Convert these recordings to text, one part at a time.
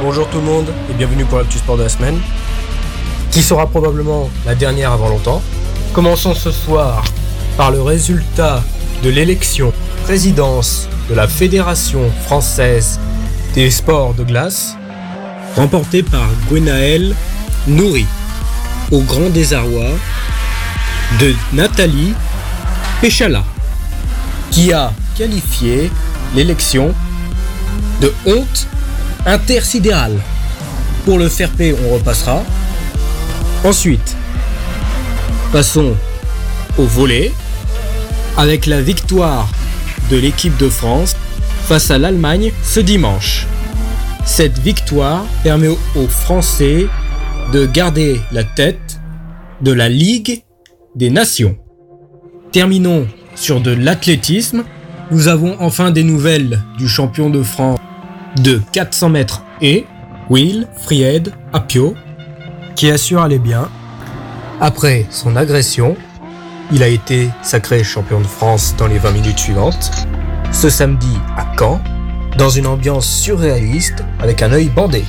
Bonjour tout le monde et bienvenue pour l'actu sport de la semaine, qui sera probablement la dernière avant longtemps. Commençons ce soir par le résultat de l'élection présidence de la Fédération française des sports de glace, remportée par Gwenaël Nourri, au grand désarroi de Nathalie Péchala, qui a qualifié l'élection de honte intersidérale. Pour le faire payer, on repassera. Ensuite, passons au volet avec la victoire de l'équipe de France face à l'Allemagne ce dimanche. Cette victoire permet aux Français de garder la tête de la Ligue des Nations. Terminons sur de l'athlétisme. Nous avons enfin des nouvelles du champion de France de 400 mètres et Will Fried Apio qui assure aller bien. Après son agression, il a été sacré champion de France dans les 20 minutes suivantes. Ce samedi à Caen, dans une ambiance surréaliste avec un œil bandé.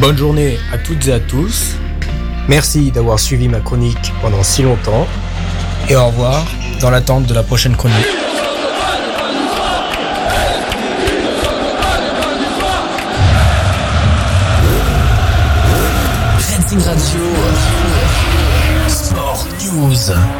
Bonne journée à toutes et à tous. Merci d'avoir suivi ma chronique pendant si longtemps. Et au revoir dans l'attente de la prochaine chronique. Radio Sport News.